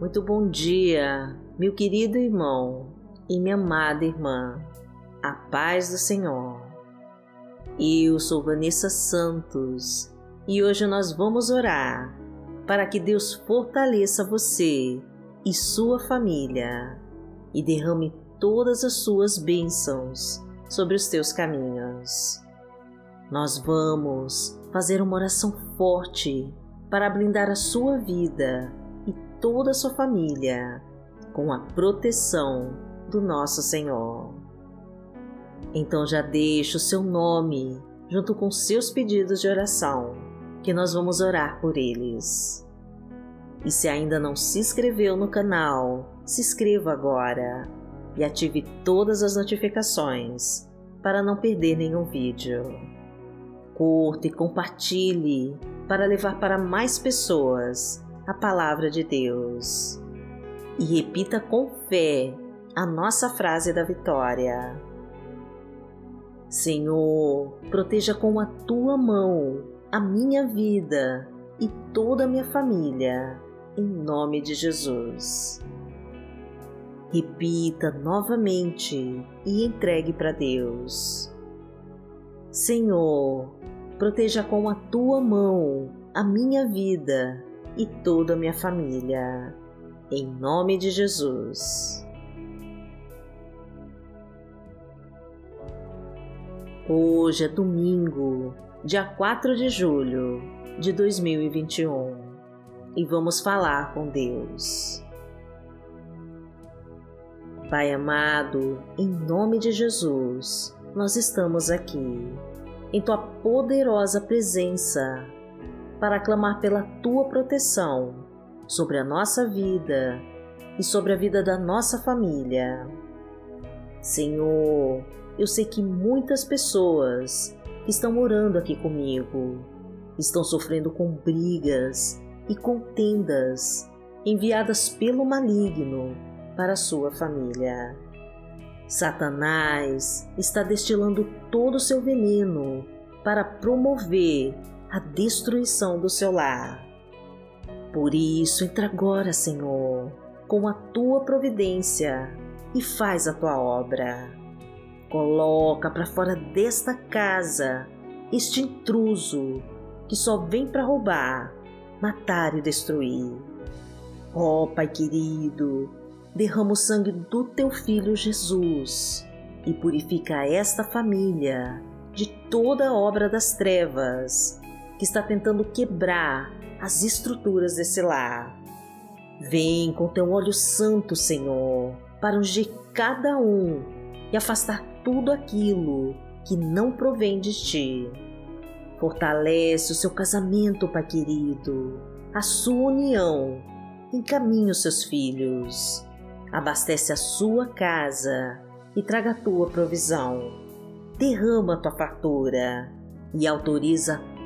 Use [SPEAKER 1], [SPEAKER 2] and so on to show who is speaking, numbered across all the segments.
[SPEAKER 1] Muito bom dia, meu querido irmão e minha amada irmã. A paz do Senhor. Eu sou Vanessa Santos e hoje nós vamos orar para que Deus fortaleça você e sua família e derrame todas as suas bênçãos sobre os teus caminhos. Nós vamos fazer uma oração forte para blindar a sua vida toda a sua família com a proteção do nosso Senhor. Então já deixe o seu nome junto com seus pedidos de oração, que nós vamos orar por eles. E se ainda não se inscreveu no canal, se inscreva agora e ative todas as notificações para não perder nenhum vídeo. Curta e compartilhe para levar para mais pessoas a palavra de Deus e repita com fé a nossa frase da vitória. Senhor, proteja com a tua mão a minha vida e toda a minha família, em nome de Jesus. Repita novamente e entregue para Deus. Senhor, proteja com a tua mão a minha vida e toda a minha família. Em nome de Jesus. Hoje é domingo, dia 4 de julho de 2021 e vamos falar com Deus. Pai amado, em nome de Jesus, nós estamos aqui, em Tua poderosa presença para clamar pela tua proteção sobre a nossa vida e sobre a vida da nossa família. Senhor, eu sei que muitas pessoas que estão orando aqui comigo estão sofrendo com brigas e contendas enviadas pelo maligno para a sua família. Satanás está destilando todo o seu veneno para promover a destruição do seu lar. Por isso, entra agora, Senhor, com a tua providência e faz a tua obra. Coloca para fora desta casa este intruso que só vem para roubar, matar e destruir. Ó oh, Pai querido, derrama o sangue do teu filho Jesus e purifica esta família de toda obra das trevas que está tentando quebrar as estruturas desse lar. Vem com teu olho santo, Senhor, para ungir cada um e afastar tudo aquilo que não provém de ti. Fortalece o seu casamento, Pai querido, a sua união, encaminha os seus filhos, abastece a sua casa e traga a tua provisão. Derrama a tua fartura e autoriza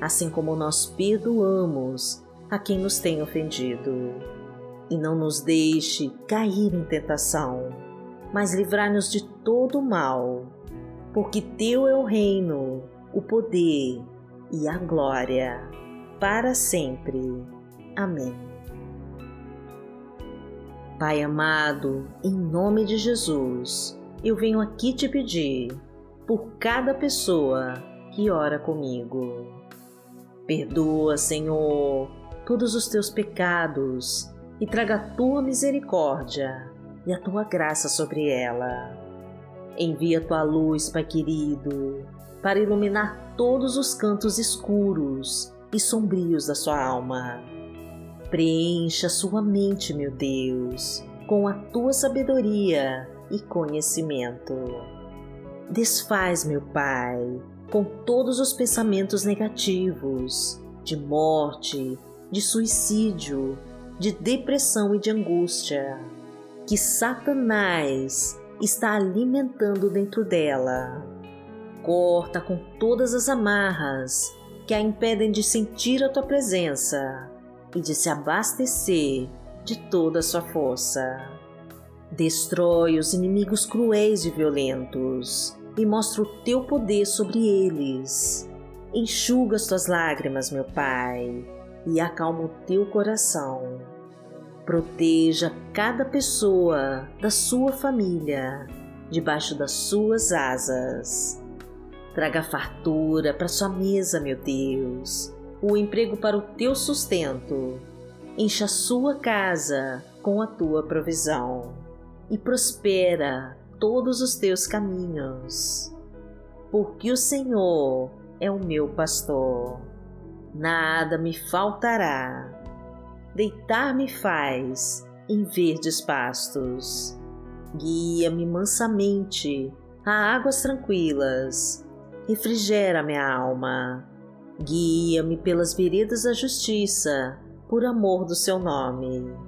[SPEAKER 1] assim como nós perdoamos a quem nos tem ofendido. E não nos deixe cair em tentação, mas livrai-nos de todo mal, porque Teu é o reino, o poder e a glória, para sempre. Amém. Pai amado, em nome de Jesus, eu venho aqui te pedir por cada pessoa que ora comigo Perdoa, Senhor, todos os teus pecados e traga a tua misericórdia e a tua graça sobre ela. Envia a tua luz, Pai querido, para iluminar todos os cantos escuros e sombrios da sua alma. Preencha sua mente, meu Deus, com a tua sabedoria e conhecimento. Desfaz, meu Pai, com todos os pensamentos negativos, de morte, de suicídio, de depressão e de angústia. que Satanás está alimentando dentro dela. Corta com todas as amarras que a impedem de sentir a tua presença e de se abastecer de toda a sua força. Destrói os inimigos cruéis e violentos e mostra o teu poder sobre eles. Enxuga as tuas lágrimas, meu Pai, e acalma o teu coração. Proteja cada pessoa da sua família debaixo das suas asas. Traga fartura para sua mesa, meu Deus, o emprego para o teu sustento. Encha a sua casa com a tua provisão e prospera todos os teus caminhos. Porque o Senhor é o meu pastor, nada me faltará. Deitar-me faz em verdes pastos. Guia-me mansamente a águas tranquilas. Refrigera minha alma. Guia-me pelas veredas da justiça, por amor do seu nome.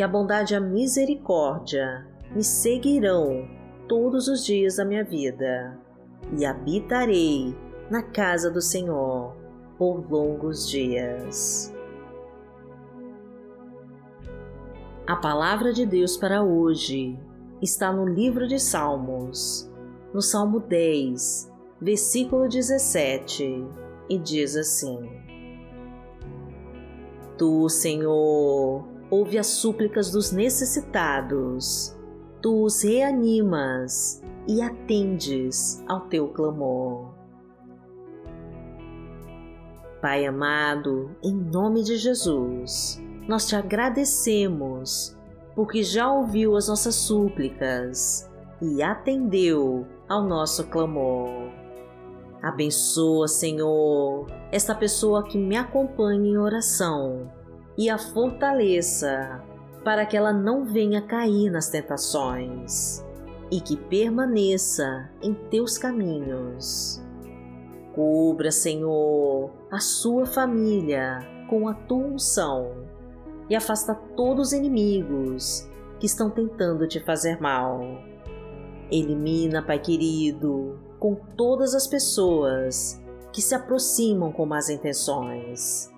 [SPEAKER 1] que a bondade e a misericórdia me seguirão todos os dias da minha vida e habitarei na casa do Senhor por longos dias. A palavra de Deus para hoje está no livro de Salmos, no Salmo 10, versículo 17, e diz assim: Tu, Senhor, ouve as súplicas dos necessitados, tu os reanimas e atendes ao teu clamor. Pai amado, em nome de Jesus, nós te agradecemos porque já ouviu as nossas súplicas e atendeu ao nosso clamor. Abençoa, Senhor, esta pessoa que me acompanha em oração e a fortaleça para que ela não venha cair nas tentações e que permaneça em teus caminhos. Cubra, Senhor, a sua família com a tua unção e afasta todos os inimigos que estão tentando te fazer mal. Elimina, Pai querido, com todas as pessoas que se aproximam com más intenções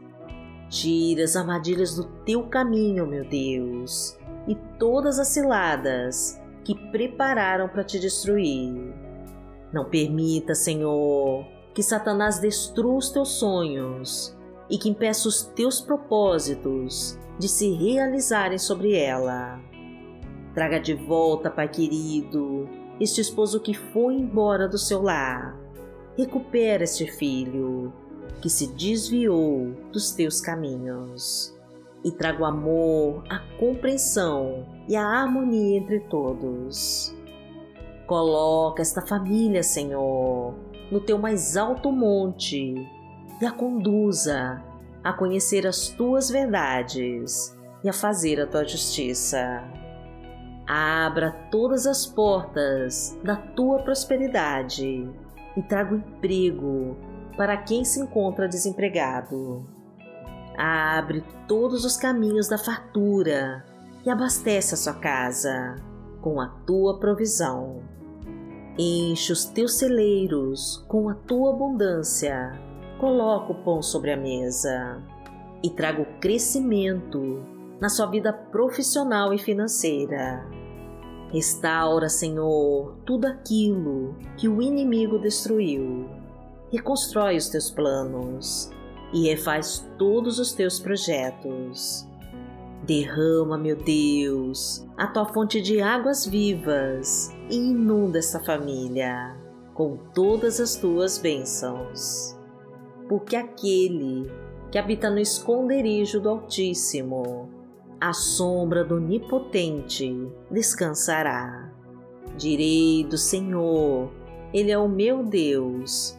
[SPEAKER 1] Tira as armadilhas do teu caminho, meu Deus, e todas as ciladas que prepararam para te destruir. Não permita, Senhor, que Satanás destrua os teus sonhos e que impeça os teus propósitos de se realizarem sobre ela. Traga de volta, Pai querido, este esposo que foi embora do seu lar. Recupera este filho que se desviou dos teus caminhos. E traga o amor, a compreensão e a harmonia entre todos. Coloca esta família, Senhor, no teu mais alto monte e a conduza a conhecer as tuas verdades e a fazer a tua justiça. Abra todas as portas da tua prosperidade e traga o emprego para quem se encontra desempregado. Abre todos os caminhos da fartura e abastece a sua casa com a tua provisão. Enche os teus celeiros com a tua abundância. Coloca o pão sobre a mesa e traga o crescimento na sua vida profissional e financeira. Restaura, Senhor, tudo aquilo que o inimigo destruiu reconstrói os teus planos e refaz todos os teus projetos. Derrama, meu Deus, a tua fonte de águas vivas e inunda essa família com todas as tuas bênçãos. Porque aquele que habita no esconderijo do Altíssimo, à sombra do Onipotente, descansará. Direi do Senhor, Ele é o meu Deus,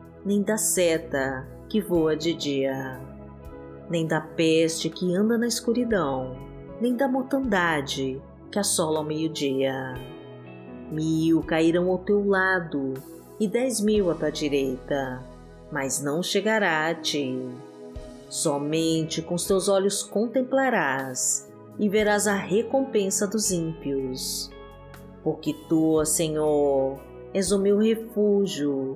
[SPEAKER 1] nem da seta que voa de dia, nem da peste que anda na escuridão, nem da mortandade que assola ao meio-dia. Mil cairão ao teu lado e dez mil à tua direita, mas não chegará a ti. Somente com os teus olhos contemplarás e verás a recompensa dos ímpios. Porque tu, Senhor, és o meu refúgio,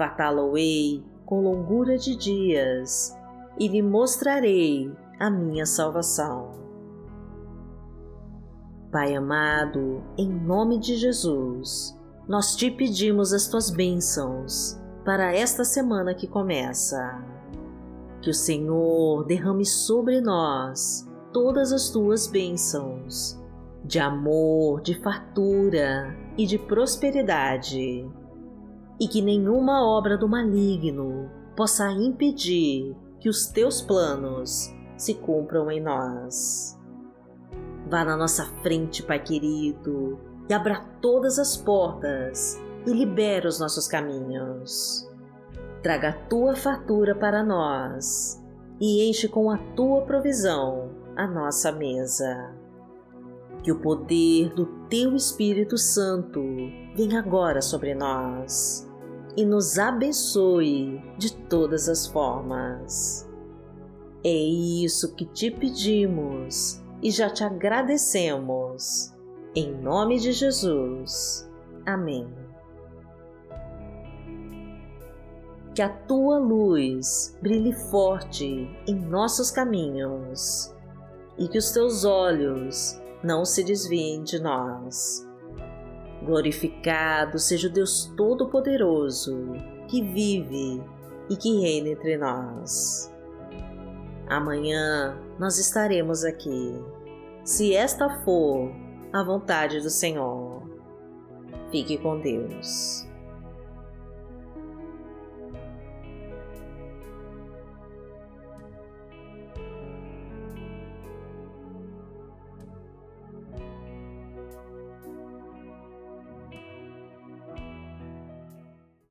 [SPEAKER 1] Fartá-lo-ei com longura de dias e lhe mostrarei a minha salvação. Pai amado, em nome de Jesus, nós te pedimos as tuas bênçãos para esta semana que começa. Que o Senhor derrame sobre nós todas as tuas bênçãos, de amor, de fartura e de prosperidade, e que nenhuma obra do maligno possa impedir que os teus planos se cumpram em nós. Vá na nossa frente, Pai querido, e abra todas as portas e libera os nossos caminhos. Traga a tua fartura para nós e enche com a tua provisão a nossa mesa. Que o poder do Teu Espírito Santo venha agora sobre nós e nos abençoe de todas as formas. É isso que te pedimos e já te agradecemos. Em nome de Jesus. Amém. Que a tua luz brilhe forte em nossos caminhos e que os teus olhos não se desviem de nós. Glorificado seja o Deus Todo-Poderoso, que vive e que reina entre nós. Amanhã nós estaremos aqui, se esta for a vontade do Senhor. Fique com Deus.